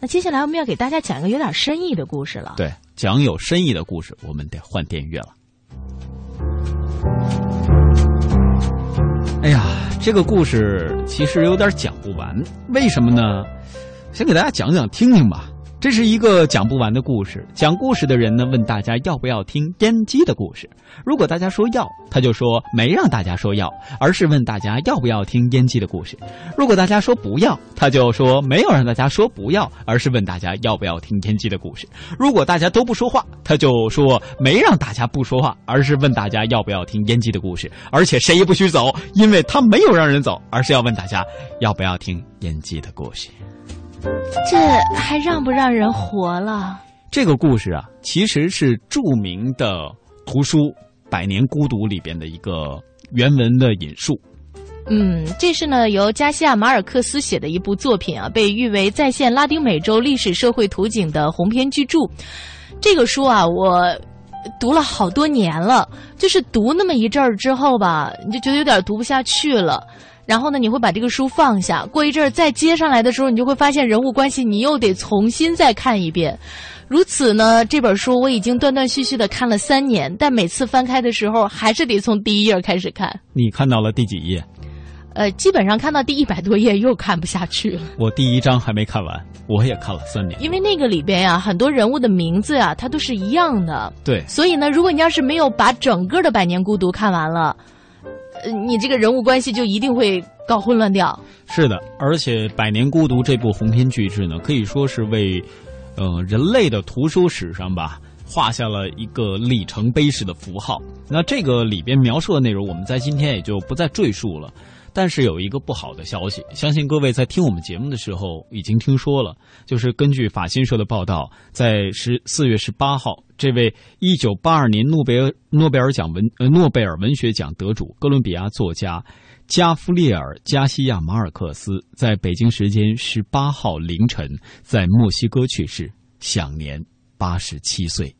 那接下来我们要给大家讲一个有点深意的故事了。对，讲有深意的故事，我们得换电乐了。哎呀，这个故事其实有点讲不完，为什么呢？先给大家讲讲听听吧。这是一个讲不完的故事。讲故事的人呢，问大家要不要听烟机的故事。如果大家说要，他就说没让大家说要，而是问大家要不要听烟机的故事。如果大家说不要，他就说没有让大家说不要，而是问大家要不要听烟机的故事。如果大家都不说话，他就说没让大家不说话，而是问大家要不要听烟机的故事。而且谁也不许走，因为他没有让人走，而是要问大家要不要听烟机的故事。这还让不让人活了？这个故事啊，其实是著名的图书《百年孤独》里边的一个原文的引述。嗯，这是呢由加西亚马尔克斯写的一部作品啊，被誉为再现拉丁美洲历史社会图景的鸿篇巨著。这个书啊，我读了好多年了，就是读那么一阵儿之后吧，你就觉得有点读不下去了。然后呢，你会把这个书放下，过一阵儿再接上来的时候，你就会发现人物关系你又得重新再看一遍。如此呢，这本书我已经断断续续的看了三年，但每次翻开的时候还是得从第一页开始看。你看到了第几页？呃，基本上看到第一百多页又看不下去了。我第一章还没看完，我也看了三年。因为那个里边呀，很多人物的名字呀，它都是一样的。对。所以呢，如果你要是没有把整个的《百年孤独》看完了。呃，你这个人物关系就一定会搞混乱掉。是的，而且《百年孤独》这部鸿篇巨制呢，可以说是为，呃，人类的图书史上吧，画下了一个里程碑式的符号。那这个里边描述的内容，我们在今天也就不再赘述了。但是有一个不好的消息，相信各位在听我们节目的时候已经听说了，就是根据法新社的报道，在十四月十八号，这位一九八二年诺贝尔诺贝尔奖文诺贝尔文学奖得主哥伦比亚作家加夫列尔加西亚马尔克斯，在北京时间十八号凌晨在墨西哥去世，享年八十七岁。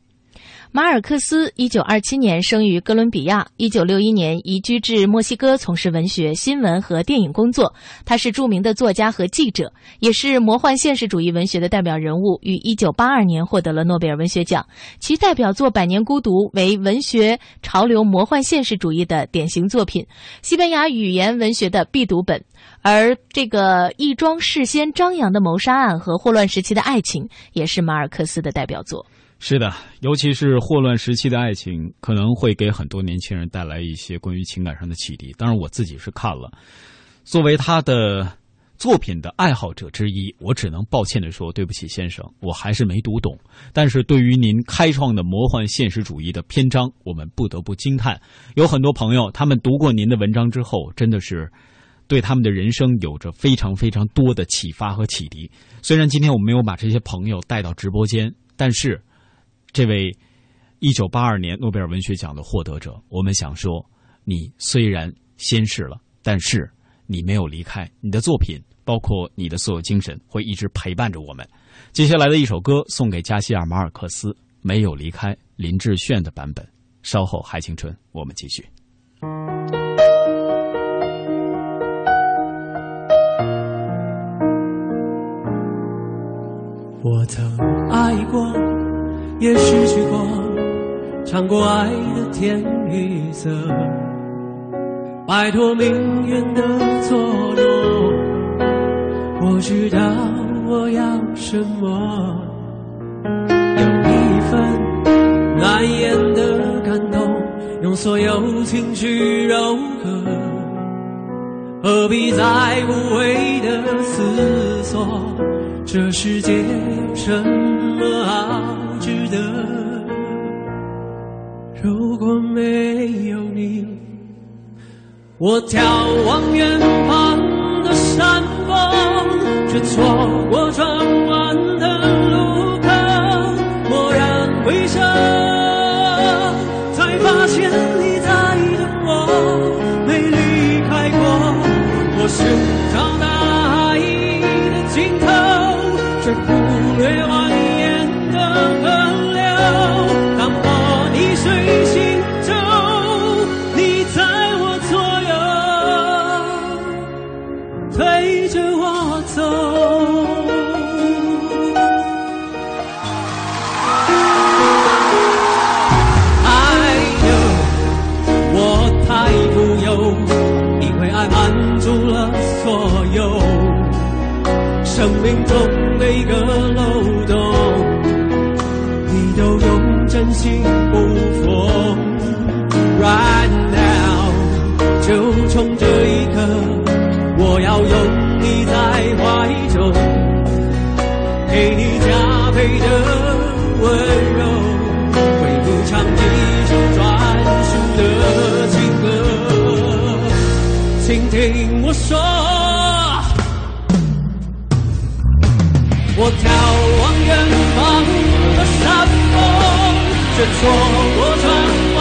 马尔克斯一九二七年生于哥伦比亚，一九六一年移居至墨西哥，从事文学、新闻和电影工作。他是著名的作家和记者，也是魔幻现实主义文学的代表人物。于一九八二年获得了诺贝尔文学奖，其代表作《百年孤独》为文学潮流魔幻现实主义的典型作品，西班牙语言文学的必读本。而这个一桩事先张扬的谋杀案和霍乱时期的爱情，也是马尔克斯的代表作。是的，尤其是霍乱时期的爱情，可能会给很多年轻人带来一些关于情感上的启迪。当然，我自己是看了，作为他的作品的爱好者之一，我只能抱歉的说，对不起，先生，我还是没读懂。但是对于您开创的魔幻现实主义的篇章，我们不得不惊叹。有很多朋友，他们读过您的文章之后，真的是对他们的人生有着非常非常多的启发和启迪。虽然今天我们没有把这些朋友带到直播间，但是。这位一九八二年诺贝尔文学奖的获得者，我们想说，你虽然仙逝了，但是你没有离开，你的作品，包括你的所有精神，会一直陪伴着我们。接下来的一首歌送给加西亚马尔克斯，没有离开，林志炫的版本。稍后还青春，我们继续。我曾。也失去过，尝过爱的甜与涩，摆脱命运的捉弄。我知道我要什么，有一份难言的感动，用所有情绪柔和，何必再无谓的思索？这世界有什么好？值得。如果没有你，我眺望远方的山峰，却错过转陪，着我走。错过转弯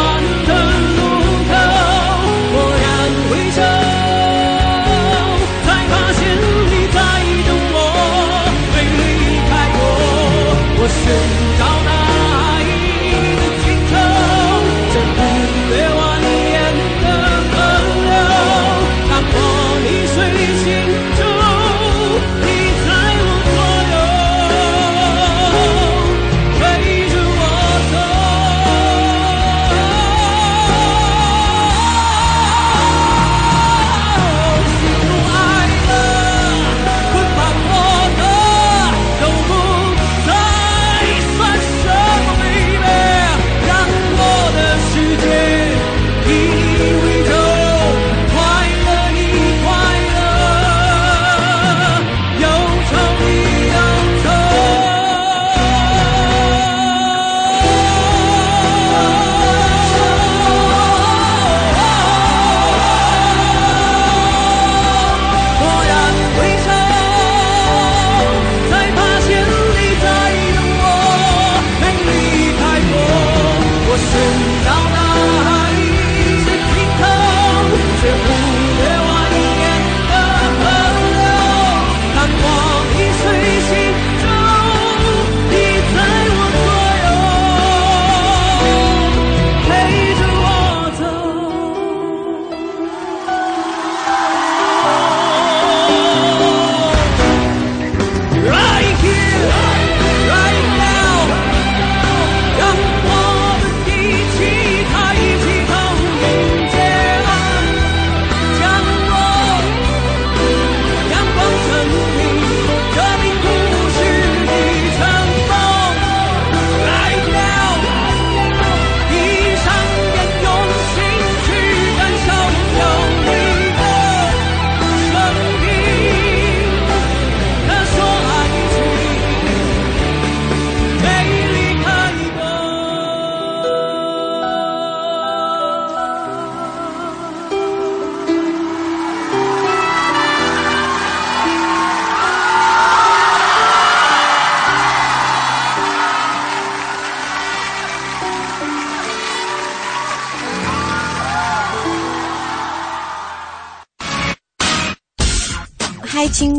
的路口。蓦然回首，才发现你在等我，没离开过。我寻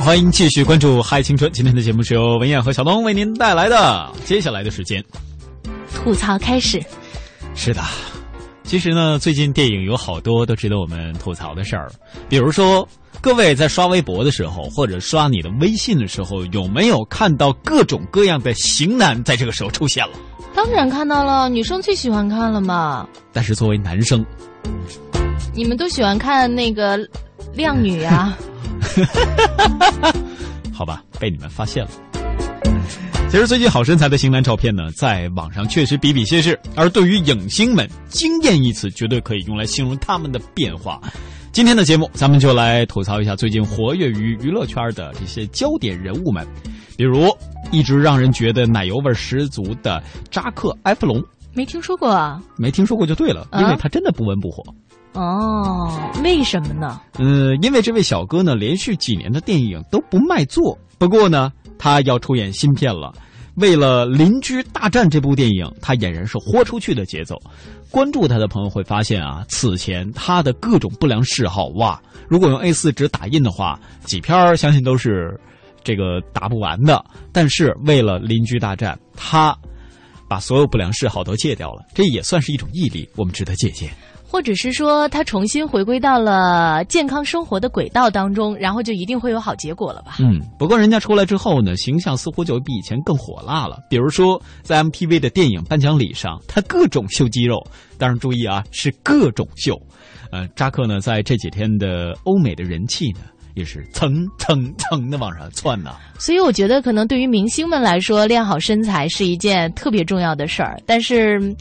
欢迎继续关注《嗨青春》。今天的节目是由文燕和小东为您带来的。接下来的时间，吐槽开始。是的，其实呢，最近电影有好多都值得我们吐槽的事儿。比如说，各位在刷微博的时候，或者刷你的微信的时候，有没有看到各种各样的型男在这个时候出现了？当然看到了，女生最喜欢看了嘛。但是作为男生，你们都喜欢看那个靓女啊？哈哈哈哈哈好吧，被你们发现了。其实最近好身材的型男照片呢，在网上确实比比皆是。而对于影星们，“惊艳”一词绝对可以用来形容他们的变化。今天的节目，咱们就来吐槽一下最近活跃于娱乐圈的这些焦点人物们，比如一直让人觉得奶油味十足的扎克·埃弗隆，没听说过啊？没听说过就对了，因为他真的不温不火。哦，为什么呢？嗯，因为这位小哥呢，连续几年的电影都不卖座。不过呢，他要出演新片了。为了《邻居大战》这部电影，他俨然是豁出去的节奏。关注他的朋友会发现啊，此前他的各种不良嗜好，哇，如果用 A 四纸打印的话，几篇儿相信都是这个打不完的。但是为了邻居大战，他把所有不良嗜好都戒掉了，这也算是一种毅力，我们值得借鉴。或者是说他重新回归到了健康生活的轨道当中，然后就一定会有好结果了吧？嗯，不过人家出来之后呢，形象似乎就比以前更火辣了。比如说在 MTV 的电影颁奖礼上，他各种秀肌肉，当然注意啊，是各种秀。呃，扎克呢，在这几天的欧美的人气呢，也是蹭蹭蹭的往上窜呢。所以我觉得，可能对于明星们来说，练好身材是一件特别重要的事儿，但是。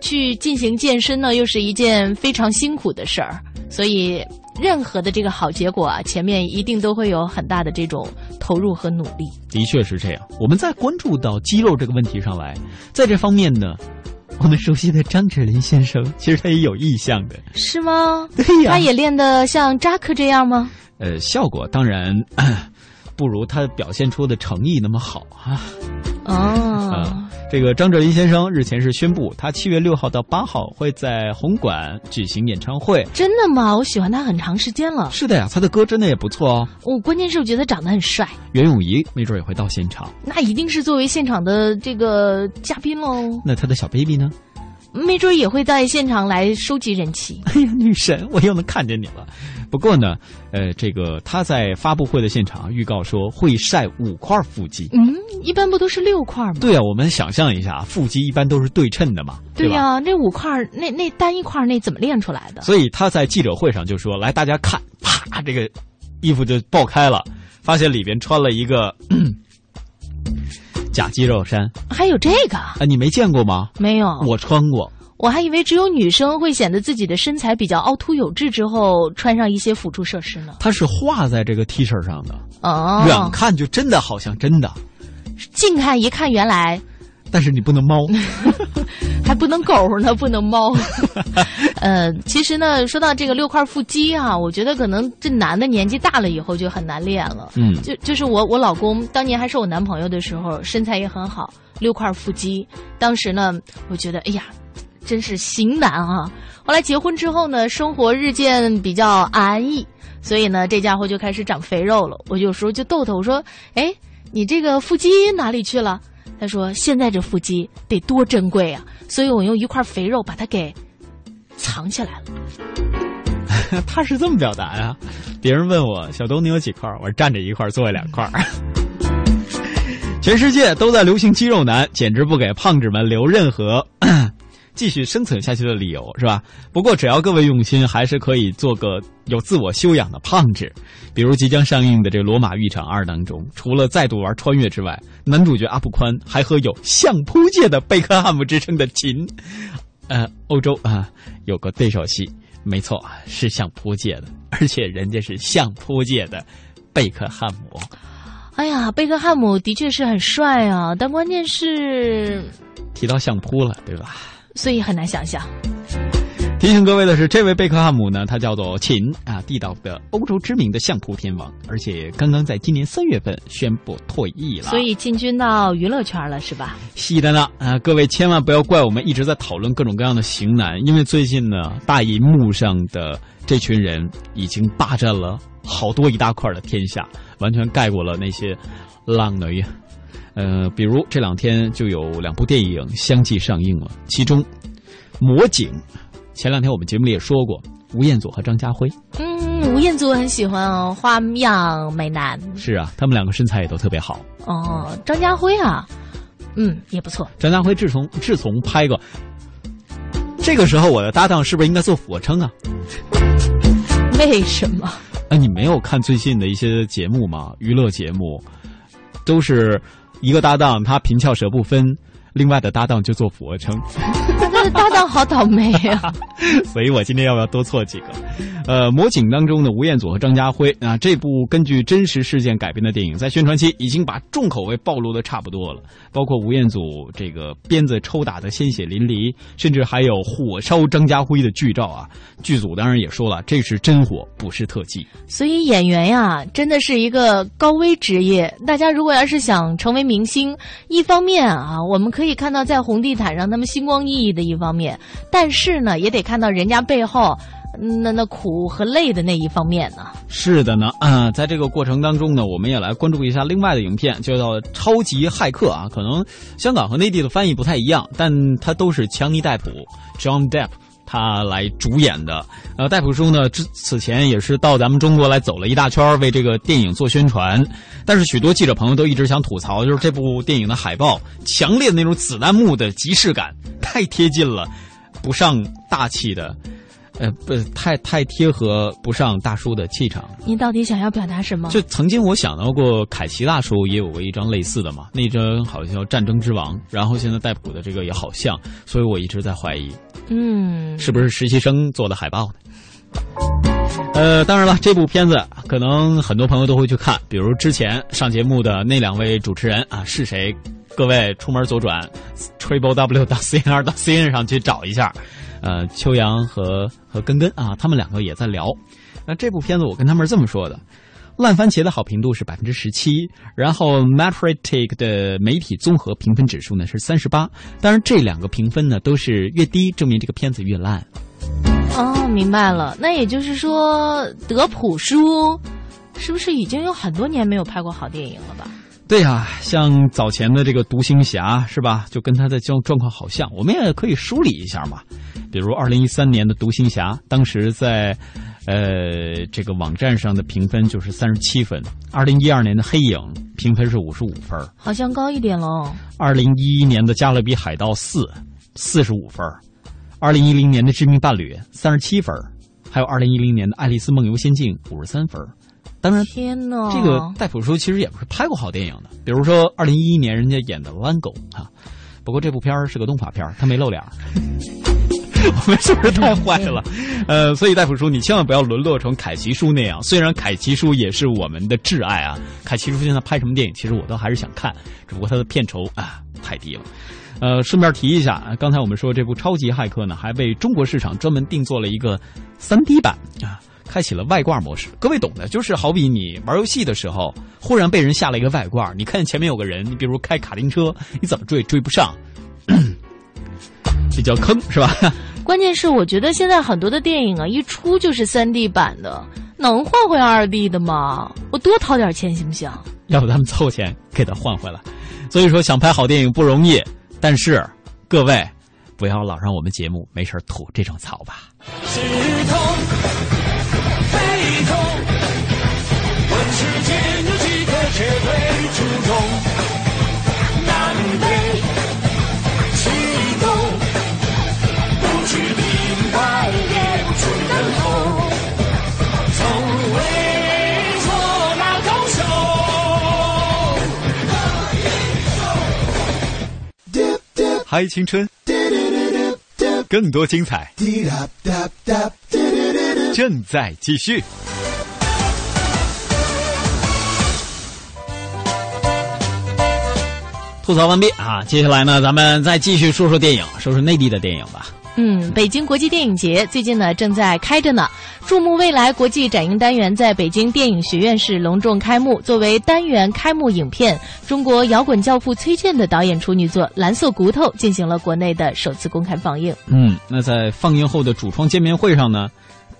去进行健身呢，又是一件非常辛苦的事儿，所以任何的这个好结果啊，前面一定都会有很大的这种投入和努力。的确是这样。我们在关注到肌肉这个问题上来，在这方面呢，我们熟悉的张智霖先生，其实他也有意向的，是吗？对呀，他也练得像扎克这样吗？呃，效果当然 不如他表现出的诚意那么好啊。哦。这个张哲林先生日前是宣布，他七月六号到八号会在红馆举行演唱会。真的吗？我喜欢他很长时间了。是的呀，他的歌真的也不错哦。我关键是我觉得长得很帅。袁咏仪没准也会到现场。那一定是作为现场的这个嘉宾喽。那他的小 baby 呢？没准也会在现场来收集人气。哎呀，女神，我又能看见你了。不过呢，呃，这个他在发布会的现场预告说会晒五块腹肌。嗯，一般不都是六块吗？对啊，我们想象一下，腹肌一般都是对称的嘛。对呀，那五块，那那单一块那怎么练出来的？所以他在记者会上就说：“来，大家看，啪，这个衣服就爆开了，发现里边穿了一个假肌肉衫。还有这个啊？你没见过吗？没有，我穿过。”我还以为只有女生会显得自己的身材比较凹凸有致之后穿上一些辅助设施呢。它是画在这个 T 恤上的哦，远看就真的好像真的，近看一看原来，但是你不能猫，还不能狗呢，不能猫。呃，其实呢，说到这个六块腹肌啊，我觉得可能这男的年纪大了以后就很难练了。嗯，就就是我我老公当年还是我男朋友的时候，身材也很好，六块腹肌。当时呢，我觉得哎呀。真是型男啊！后来结婚之后呢，生活日渐比较安逸，所以呢，这家伙就开始长肥肉了。我有时候就逗他，我说：“哎，你这个腹肌哪里去了？”他说：“现在这腹肌得多珍贵啊！”所以我用一块肥肉把它给藏起来了。他是这么表达呀？别人问我小东你有几块？我站着一块，坐下两块。全世界都在流行肌肉男，简直不给胖子们留任何。继续生存下去的理由是吧？不过只要各位用心，还是可以做个有自我修养的胖子。比如即将上映的这《罗马浴场二》当中，除了再度玩穿越之外，男主角阿布宽还和有相扑界的贝克汉姆之称的秦，呃，欧洲啊有个对手戏，没错，是相扑界的，而且人家是相扑界的贝克汉姆。哎呀，贝克汉姆的确是很帅啊，但关键是提到相扑了，对吧？所以很难想象。提醒各位的是，这位贝克汉姆呢，他叫做秦啊，地道的欧洲知名的相扑天王，而且刚刚在今年三月份宣布退役了，所以进军到娱乐圈了，是吧？是的呢啊，各位千万不要怪我们一直在讨论各种各样的型男，因为最近呢，大银幕上的这群人已经霸占了好多一大块的天下，完全盖过了那些浪女。呃，比如这两天就有两部电影相继上映了，其中《魔警》，前两天我们节目里也说过，吴彦祖和张家辉。嗯，吴彦祖很喜欢哦，花样美男。是啊，他们两个身材也都特别好。哦，张家辉啊，嗯，也不错。张家辉自从自从拍过，这个时候我的搭档是不是应该做俯卧撑啊？为什么？哎，你没有看最近的一些节目吗？娱乐节目都是。一个搭档他平翘舌不分，另外的搭档就做俯卧撑。他的搭档好倒霉啊！所以我今天要不要多错几个？呃，魔警当中的吴彦祖和张家辉啊，这部根据真实事件改编的电影，在宣传期已经把重口味暴露的差不多了，包括吴彦祖这个鞭子抽打的鲜血淋漓，甚至还有火烧张家辉的剧照啊。剧组当然也说了，这是真火，不是特技。所以演员呀，真的是一个高危职业。大家如果要是想成为明星，一方面啊，我们可以看到在红地毯上他们星光熠熠的一方面，但是呢，也得看到人家背后。那那苦和累的那一方面呢？是的呢，啊，在这个过程当中呢，我们也来关注一下另外的影片，就叫《超级骇客》啊。可能香港和内地的翻译不太一样，但它都是强尼戴普 （John Depp） 他来主演的。呃，戴普叔呢，之此前也是到咱们中国来走了一大圈，为这个电影做宣传。但是许多记者朋友都一直想吐槽，就是这部电影的海报强烈的那种子弹幕的即视感太贴近了，不上大气的。呃，不太太贴合不上大叔的气场。您到底想要表达什么？就曾经我想到过，凯奇大叔也有过一张类似的嘛，那张好像叫《战争之王》，然后现在戴普的这个也好像，所以我一直在怀疑，嗯，是不是实习生做的海报呢？呃，当然了，这部片子可能很多朋友都会去看，比如之前上节目的那两位主持人啊，是谁？各位出门左转，triple w 到 c n 到 c n 上去找一下。呃，秋阳和和根根啊，他们两个也在聊。那这部片子我跟他们是这么说的：烂番茄的好评度是百分之十七，然后 Metacritic 的媒体综合评分指数呢是三十八。当然，这两个评分呢都是越低，证明这个片子越烂。哦，明白了。那也就是说，德普叔是不是已经有很多年没有拍过好电影了吧？对呀，像早前的这个《独行侠》是吧？就跟他的状状况好像，我们也可以梳理一下嘛。比如二零一三年的《独行侠》，当时在，呃，这个网站上的评分就是三十七分；二零一二年的《黑影》评分是五十五分，好像高一点喽。二零一一年的《加勒比海盗四》四十五分，二零一零年的《致命伴侣》三十七分，还有二零一零年的《爱丽丝梦游仙境》五十三分。当然，天呐，这个戴普叔其实也不是拍过好电影的，比如说二零一一年人家演的《狼狗》啊，不过这部片儿是个动画片他没露脸 我们是不是太坏了？呃，所以戴普叔，你千万不要沦落成凯奇叔那样。虽然凯奇叔也是我们的挚爱啊，凯奇叔现在拍什么电影，其实我都还是想看，只不过他的片酬啊太低了。呃，顺便提一下，刚才我们说这部《超级骇客》呢，还为中国市场专门定做了一个三 D 版啊。开启了外挂模式，各位懂的，就是好比你玩游戏的时候，忽然被人下了一个外挂，你看见前面有个人，你比如开卡丁车，你怎么追追不上，比较坑是吧？关键是我觉得现在很多的电影啊，一出就是三 D 版的，能换回二 D 的吗？我多掏点钱行不行？要不咱们凑钱给他换回来。所以说想拍好电影不容易，但是各位不要老让我们节目没事吐这种槽吧。世间有几个绝对出众？南北激动，不惧平白也不出等候，从未做那高手。嗨，青春，更多精彩。正在继续。吐槽完毕啊！接下来呢，咱们再继续说说电影，说说内地的电影吧。嗯，北京国际电影节最近呢正在开着呢。注目未来国际展映单元在北京电影学院是隆重开幕。作为单元开幕影片，中国摇滚教父崔健的导演处女作《蓝色骨头》进行了国内的首次公开放映。嗯，那在放映后的主创见面会上呢？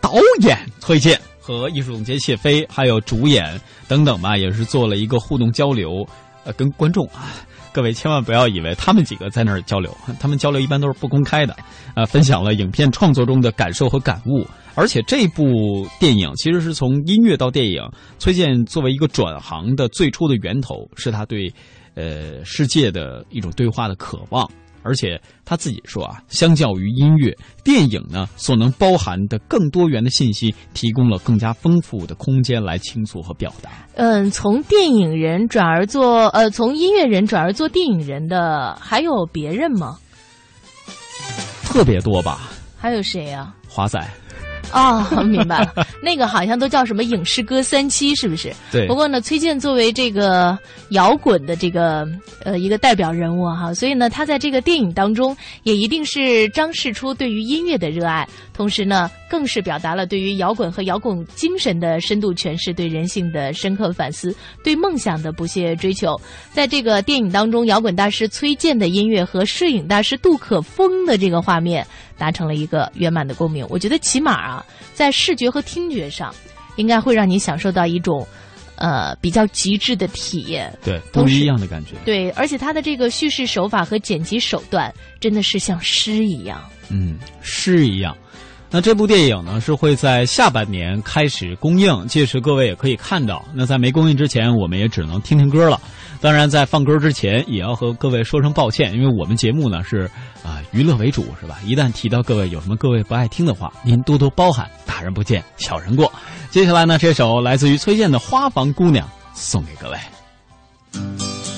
导演崔健和艺术总监谢飞，还有主演等等吧，也是做了一个互动交流，呃，跟观众啊，各位千万不要以为他们几个在那儿交流，他们交流一般都是不公开的，呃，分享了影片创作中的感受和感悟，而且这部电影其实是从音乐到电影，崔健作为一个转行的最初的源头，是他对，呃，世界的一种对话的渴望。而且他自己说啊，相较于音乐，电影呢所能包含的更多元的信息，提供了更加丰富的空间来倾诉和表达。嗯，从电影人转而做呃，从音乐人转而做电影人的还有别人吗？特别多吧？还有谁呀？华仔。哦，明白了，那个好像都叫什么影视歌三期，是不是？对。不过呢，崔健作为这个摇滚的这个呃一个代表人物哈，所以呢，他在这个电影当中也一定是彰示出对于音乐的热爱，同时呢，更是表达了对于摇滚和摇滚精神的深度诠释，对人性的深刻反思，对梦想的不懈追求。在这个电影当中，摇滚大师崔健的音乐和摄影大师杜可风的这个画面达成了一个圆满的共鸣。我觉得起码啊，在视觉和听觉上，应该会让你享受到一种。呃，比较极致的体验，对，不一样的感觉。对，而且他的这个叙事手法和剪辑手段，真的是像诗一样。嗯，诗一样。那这部电影呢，是会在下半年开始公映，届时各位也可以看到。那在没公映之前，我们也只能听听歌了。当然，在放歌之前，也要和各位说声抱歉，因为我们节目呢是啊娱乐为主，是吧？一旦提到各位有什么各位不爱听的话，您多多包涵，大人不见小人过。接下来呢，这首来自于崔健的《花房姑娘》送给各位。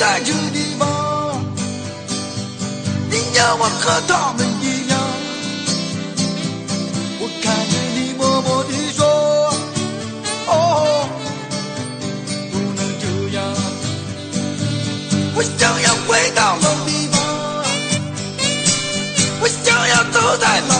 在这地方你要我和他们一样我看着你默默地说哦不能这样我想要回到老地方我想要走在老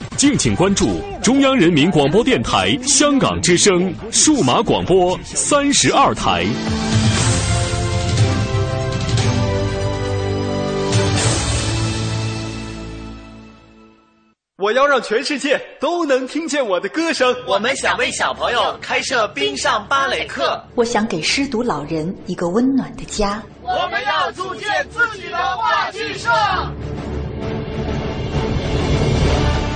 敬请关注中央人民广播电台香港之声数码广播三十二台。我要让全世界都能听见我的歌声。我们想为小朋友开设冰上芭蕾课。我想给失独老人一个温暖的家。我们要组建自己的话剧社。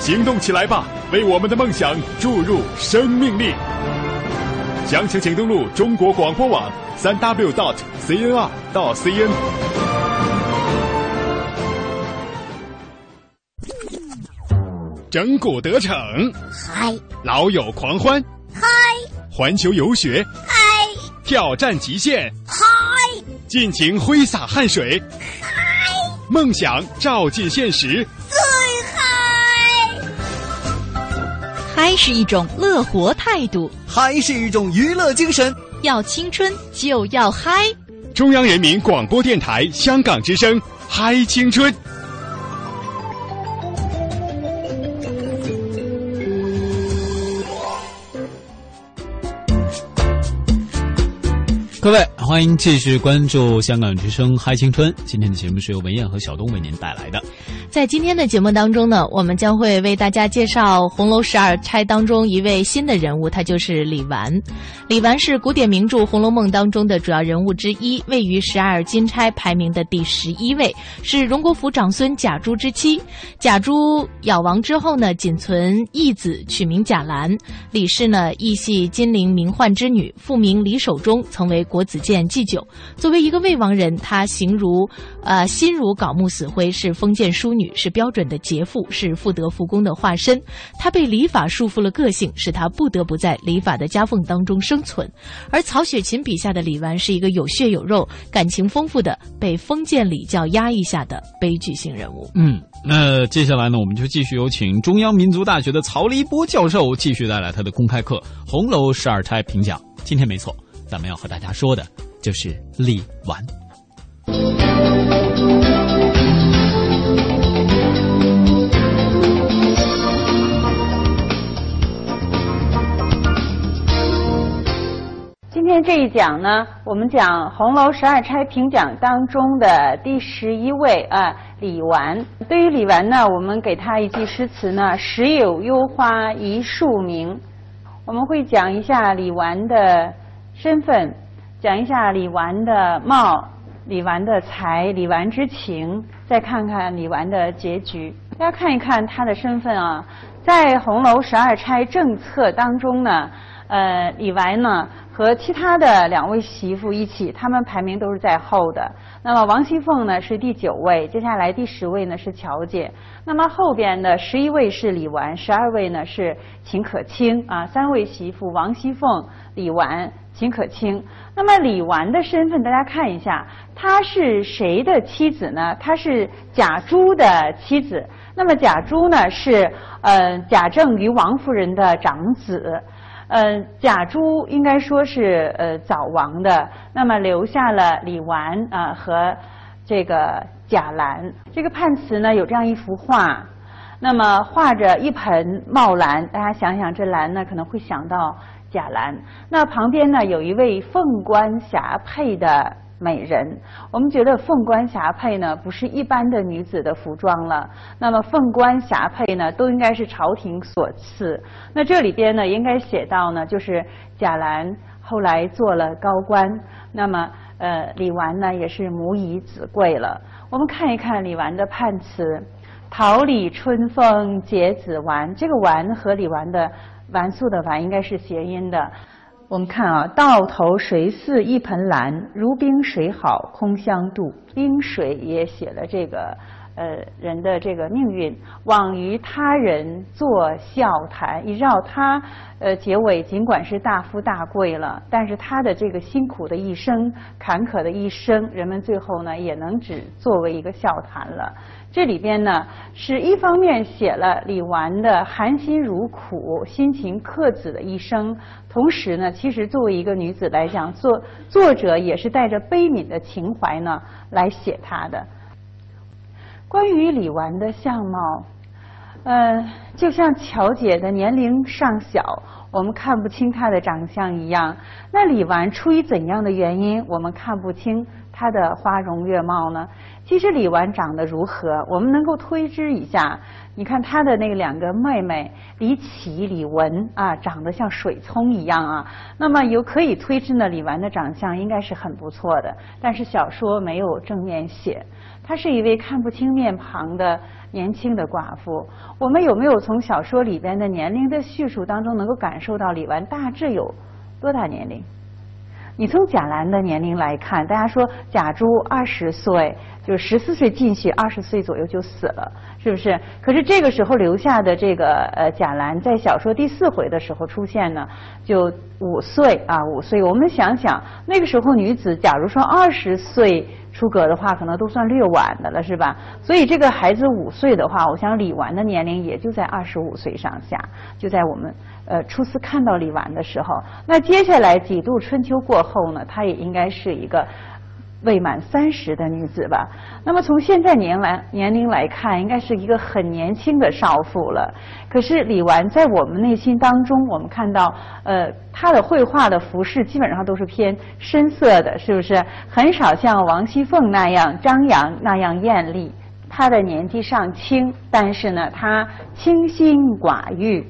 行动起来吧！为我们的梦想注入生命力。详情请登录中国广播网三 w dot cnr 到 cn。整蛊得逞，嗨！老友狂欢，嗨！环球游学，嗨！挑战极限，嗨！尽情挥洒汗水，嗨！梦想照进现实。嗨是一种乐活态度，嗨是一种娱乐精神。要青春就要嗨！中央人民广播电台香港之声，嗨青春。各位，欢迎继续关注香港之声嗨青春。今天的节目是由文燕和小东为您带来的。在今天的节目当中呢，我们将会为大家介绍《红楼十二钗》当中一位新的人物，他就是李纨。李纨是古典名著《红楼梦》当中的主要人物之一，位于十二金钗排名的第十一位，是荣国府长孙贾珠之妻。贾珠咬亡之后呢，仅存义子，取名贾兰。李氏呢，亦系金陵名宦之女，复名李守忠，曾为国子监祭酒。作为一个未亡人，她形如，呃，心如槁木死灰，是封建淑女，是标准的杰妇，是妇德妇功的化身。她被礼法束缚了个性，使她不得不在礼法的夹缝当中生存。而曹雪芹笔下的李纨是一个有血有肉、感情丰富的被封建礼教压抑下的悲剧性人物。嗯，那接下来呢，我们就继续有请中央民族大学的曹黎波教授继续带来他的公开课《红楼十二钗》评讲。今天没错。咱们要和大家说的就是李纨。今天这一讲呢，我们讲《红楼十二钗评讲》当中的第十一位啊，李纨。对于李纨呢，我们给他一句诗词呢：“时有幽花一树明。”我们会讲一下李纨的。身份，讲一下李纨的貌、李纨的才、李纨之情，再看看李纨的结局。大家看一看她的身份啊，在红楼十二钗政策当中呢，呃，李纨呢和其他的两位媳妇一起，她们排名都是在后的。那么王熙凤呢是第九位，接下来第十位呢是乔姐。那么后边的十一位是李纨，十二位呢是秦可卿啊，三位媳妇王熙凤、李纨。秦可卿，那么李纨的身份，大家看一下，她是谁的妻子呢？她是贾珠的妻子。那么贾珠呢，是呃贾政与王夫人的长子。呃，贾珠应该说是呃早亡的，那么留下了李纨啊和这个贾兰。这个判词呢有这样一幅画，那么画着一盆茂兰，大家想想这兰呢可能会想到贾兰。那旁边呢有一位凤冠霞帔的。美人，我们觉得凤冠霞帔呢不是一般的女子的服装了。那么凤冠霞帔呢都应该是朝廷所赐。那这里边呢应该写到呢，就是贾兰后来做了高官，那么呃李纨呢也是母以子贵了。我们看一看李纨的判词：桃李春风结子完，这个完和李纨的完素的完应该是谐音的。我们看啊，到头谁似一盆兰，如冰水好空相妒。冰水也写了这个呃人的这个命运，往于他人作笑谈。你知道他呃结尾尽管是大富大贵了，但是他的这个辛苦的一生、坎坷的一生，人们最后呢也能只作为一个笑谈了。这里边呢，是一方面写了李纨的含辛茹苦、辛勤克子的一生，同时呢，其实作为一个女子来讲，作作者也是带着悲悯的情怀呢来写她的。关于李纨的相貌，呃，就像乔姐的年龄尚小，我们看不清她的长相一样。那李纨出于怎样的原因，我们看不清她的花容月貌呢？其实李纨长得如何，我们能够推知一下。你看她的那两个妹妹李绮、李文啊，长得像水葱一样啊。那么有可以推知呢，李纨的长相应该是很不错的。但是小说没有正面写，她是一位看不清面庞的年轻的寡妇。我们有没有从小说里边的年龄的叙述当中能够感受到李纨大致有多大年龄？你从贾兰的年龄来看，大家说贾珠二十岁。就是十四岁进去，二十岁左右就死了，是不是？可是这个时候留下的这个呃贾兰，在小说第四回的时候出现呢，就五岁啊，五岁。我们想想，那个时候女子假如说二十岁出阁的话，可能都算略晚的了，是吧？所以这个孩子五岁的话，我想李纨的年龄也就在二十五岁上下，就在我们呃初次看到李纨的时候。那接下来几度春秋过后呢，他也应该是一个。未满三十的女子吧，那么从现在年来年龄来看，应该是一个很年轻的少妇了。可是李纨在我们内心当中，我们看到，呃，她的绘画的服饰基本上都是偏深色的，是不是？很少像王熙凤那样张扬那样艳丽。她的年纪尚轻，但是呢，她清心寡欲。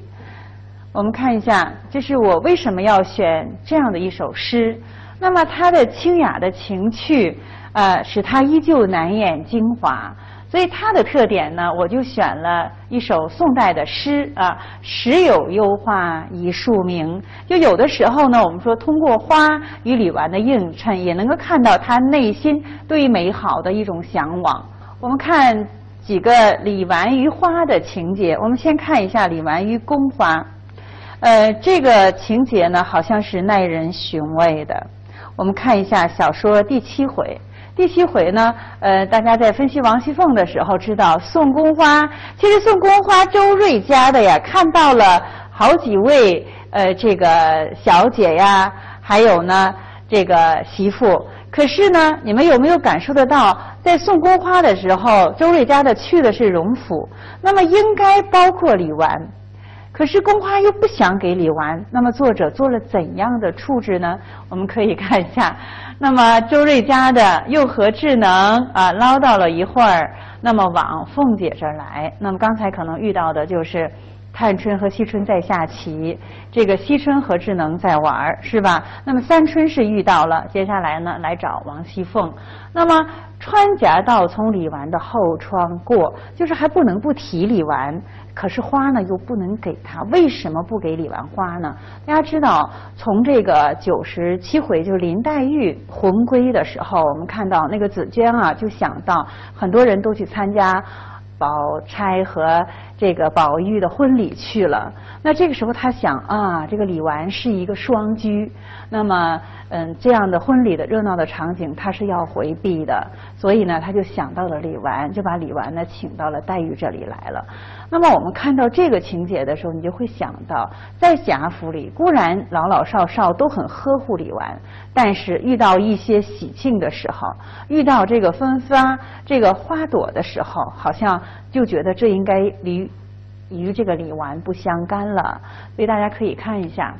我们看一下，这是我为什么要选这样的一首诗。那么他的清雅的情趣，呃，使他依旧难掩精华。所以他的特点呢，我就选了一首宋代的诗啊，“时有幽花一树明”。就有的时候呢，我们说通过花与李纨的映衬，也能够看到他内心对于美好的一种向往。我们看几个李纨与花的情节。我们先看一下李纨与宫花，呃，这个情节呢，好像是耐人寻味的。我们看一下小说第七回。第七回呢，呃，大家在分析王熙凤的时候，知道宋宫花，其实宋宫花周瑞家的呀，看到了好几位呃这个小姐呀，还有呢这个媳妇。可是呢，你们有没有感受得到，在宋宫花的时候，周瑞家的去的是荣府，那么应该包括李纨。可是宫花又不想给李纨，那么作者做了怎样的处置呢？我们可以看一下。那么周瑞家的又何智能啊唠叨了一会儿，那么往凤姐这儿来。那么刚才可能遇到的就是探春和惜春在下棋，这个惜春和智能在玩儿，是吧？那么三春是遇到了，接下来呢来找王熙凤。那么穿夹道从李纨的后窗过，就是还不能不提李纨。可是花呢又不能给他，为什么不给李纨花呢？大家知道，从这个九十七回就是林黛玉魂归的时候，我们看到那个紫鹃啊，就想到很多人都去参加宝钗和这个宝玉的婚礼去了。那这个时候他想啊，这个李纨是一个双居，那么嗯，这样的婚礼的热闹的场景他是要回避的，所以呢，他就想到了李纨，就把李纨呢请到了黛玉这里来了。那么我们看到这个情节的时候，你就会想到，在贾府里固然老老少少都很呵护李纨，但是遇到一些喜庆的时候，遇到这个分发这个花朵的时候，好像就觉得这应该离与这个李纨不相干了。所以大家可以看一下，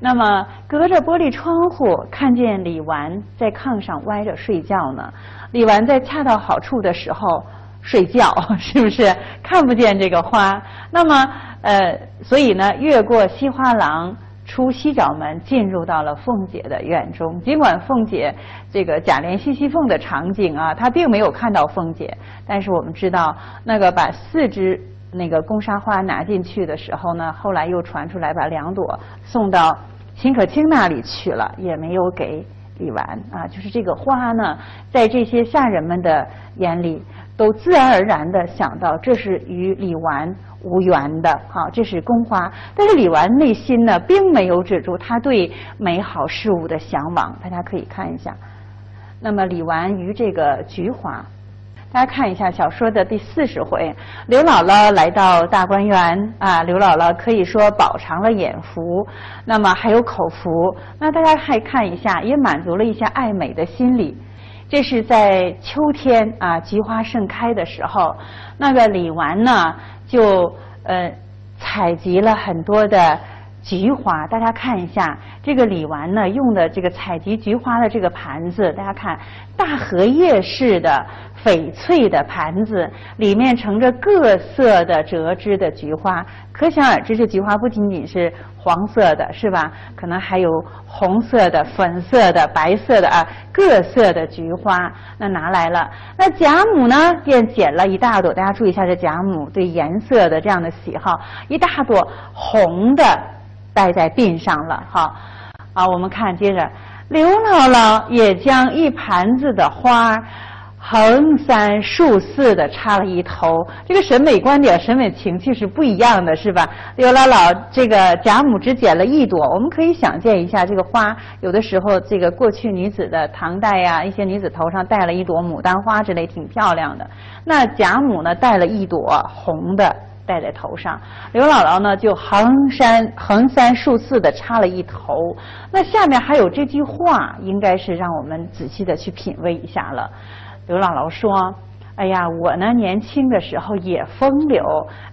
那么隔着玻璃窗户看见李纨在炕上歪着睡觉呢。李纨在恰到好处的时候。睡觉 是不是看不见这个花？那么呃，所以呢，越过西花廊，出西角门，进入到了凤姐的院中。尽管凤姐这个贾琏西西凤的场景啊，她并没有看到凤姐，但是我们知道，那个把四枝那个宫沙花拿进去的时候呢，后来又传出来把两朵送到秦可卿那里去了，也没有给李纨啊。就是这个花呢，在这些下人们的眼里。都自然而然的想到这是与李纨无缘的，好，这是宫花。但是李纨内心呢，并没有止住他对美好事物的向往。大家可以看一下，那么李纨与这个菊花，大家看一下小说的第四十回，刘姥姥来到大观园啊，刘姥姥可以说饱尝了眼福，那么还有口福。那大家还看一下，也满足了一下爱美的心理。这是在秋天啊，菊花盛开的时候，那个李纨呢，就呃采集了很多的菊花。大家看一下，这个李纨呢用的这个采集菊花的这个盘子，大家看大荷叶式的翡翠的盘子，里面盛着各色的折枝的菊花。可想而知，这菊花不仅仅是。黄色的是吧？可能还有红色的、粉色的、白色的啊，各色的菊花，那拿来了。那贾母呢，便捡了一大朵。大家注意一下，这贾母对颜色的这样的喜好，一大朵红的戴在鬓上了。好，啊，我们看接着，刘姥姥也将一盘子的花。横三竖四的插了一头，这个审美观点、审美情趣是不一样的，是吧？刘姥姥这个贾母只剪了一朵，我们可以想见一下，这个花有的时候，这个过去女子的唐代呀，一些女子头上戴了一朵牡丹花之类，挺漂亮的。那贾母呢，戴了一朵红的戴在头上，刘姥姥呢就横三横三竖四的插了一头。那下面还有这句话，应该是让我们仔细的去品味一下了。刘姥姥说：“哎呀，我呢年轻的时候也风流，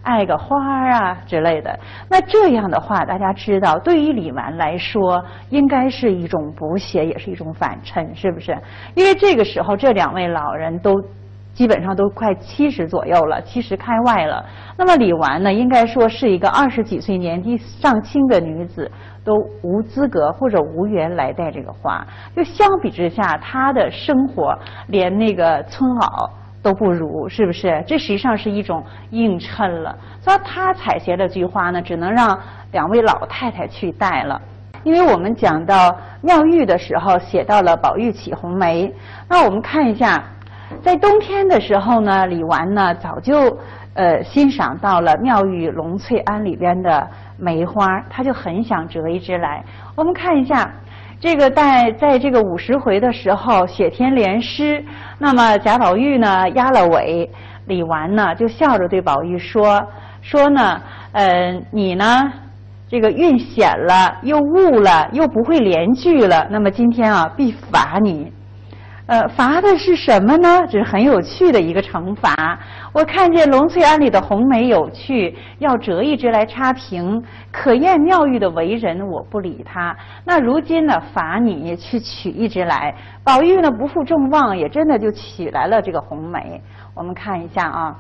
爱个花啊之类的。那这样的话，大家知道，对于李纨来说，应该是一种补写，也是一种反衬，是不是？因为这个时候，这两位老人都基本上都快七十左右了，七十开外了。那么李纨呢，应该说是一个二十几岁、年纪尚轻的女子。”都无资格或者无缘来戴这个花，就相比之下，她的生活连那个村媪都不如，是不是？这实际上是一种映衬了。所以他采撷的菊花呢，只能让两位老太太去戴了。因为我们讲到妙玉的时候，写到了宝玉起红梅。那我们看一下，在冬天的时候呢，李纨呢早就呃欣赏到了妙玉龙翠庵里边的。梅花，他就很想折一枝来。我们看一下，这个在在这个五十回的时候写天联诗，那么贾宝玉呢压了尾，李纨呢就笑着对宝玉说：“说呢，呃，你呢这个运险了，又误了，又不会连句了，那么今天啊必罚你。”呃，罚的是什么呢？这是很有趣的一个惩罚。我看见龙翠庵里的红梅有趣，要折一枝来插瓶，可厌妙玉的为人，我不理他。那如今呢，罚你去取一枝来。宝玉呢不负众望，也真的就取来了这个红梅。我们看一下啊，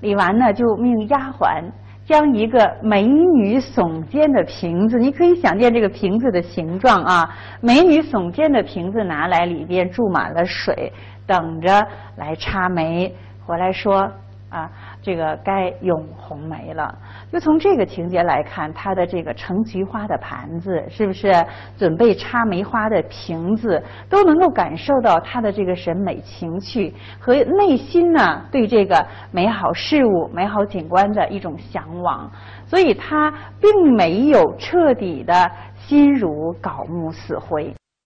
李纨呢就命丫鬟。将一个美女耸肩的瓶子，你可以想见这个瓶子的形状啊。美女耸肩的瓶子拿来，里边注满了水，等着来插梅。回来说啊，这个该咏红梅了。就从这个情节来看，他的这个盛菊花的盘子，是不是准备插梅花的瓶子，都能够感受到他的这个审美情趣和内心呢对这个美好事物、美好景观的一种向往。所以他并没有彻底的心如槁木死灰。